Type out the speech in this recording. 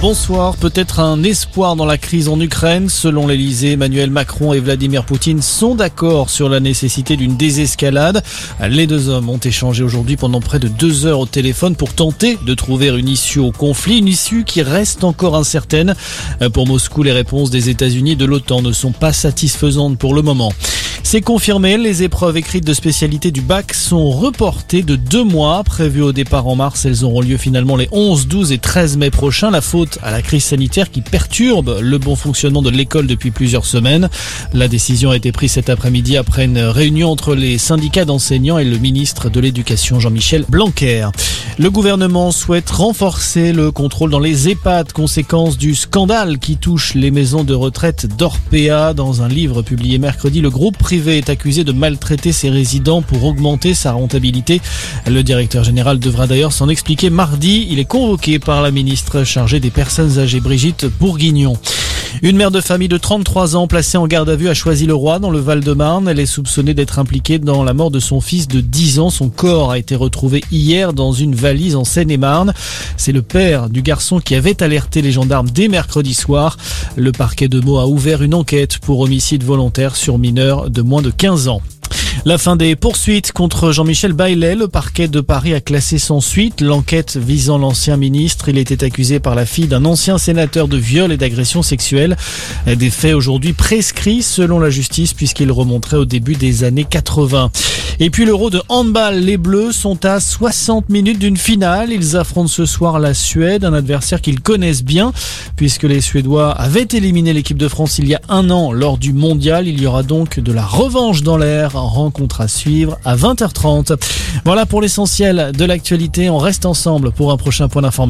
Bonsoir. Peut-être un espoir dans la crise en Ukraine. Selon l'Elysée, Emmanuel Macron et Vladimir Poutine sont d'accord sur la nécessité d'une désescalade. Les deux hommes ont échangé aujourd'hui pendant près de deux heures au téléphone pour tenter de trouver une issue au conflit, une issue qui reste encore incertaine. Pour Moscou, les réponses des États-Unis et de l'OTAN ne sont pas satisfaisantes pour le moment. C'est confirmé, les épreuves écrites de spécialité du bac sont reportées de deux mois. Prévues au départ en mars, elles auront lieu finalement les 11, 12 et 13 mai prochains. La faute à la crise sanitaire qui perturbe le bon fonctionnement de l'école depuis plusieurs semaines. La décision a été prise cet après-midi après une réunion entre les syndicats d'enseignants et le ministre de l'Éducation Jean-Michel Blanquer. Le gouvernement souhaite renforcer le contrôle dans les EHPAD, conséquence du scandale qui touche les maisons de retraite d'Orpea. Dans un livre publié mercredi, le groupe est accusé de maltraiter ses résidents pour augmenter sa rentabilité. Le directeur général devra d'ailleurs s'en expliquer mardi. Il est convoqué par la ministre chargée des personnes âgées Brigitte Bourguignon. Une mère de famille de 33 ans placée en garde à vue à Choisy-le-Roi dans le Val-de-Marne. Elle est soupçonnée d'être impliquée dans la mort de son fils de 10 ans. Son corps a été retrouvé hier dans une valise en Seine-et-Marne. C'est le père du garçon qui avait alerté les gendarmes dès mercredi soir. Le parquet de Meaux a ouvert une enquête pour homicide volontaire sur mineur de moins de 15 ans. La fin des poursuites contre Jean-Michel Baillet. Le parquet de Paris a classé sans suite l'enquête visant l'ancien ministre. Il était accusé par la fille d'un ancien sénateur de viol et d'agression sexuelle. Des faits aujourd'hui prescrits selon la justice puisqu'il remonterait au début des années 80. Et puis l'Euro de handball, les Bleus sont à 60 minutes d'une finale. Ils affrontent ce soir la Suède, un adversaire qu'ils connaissent bien puisque les Suédois avaient éliminé l'équipe de France il y a un an lors du mondial. Il y aura donc de la revanche dans l'air. Rencontre à suivre à 20h30. Voilà pour l'essentiel de l'actualité. On reste ensemble pour un prochain point d'information.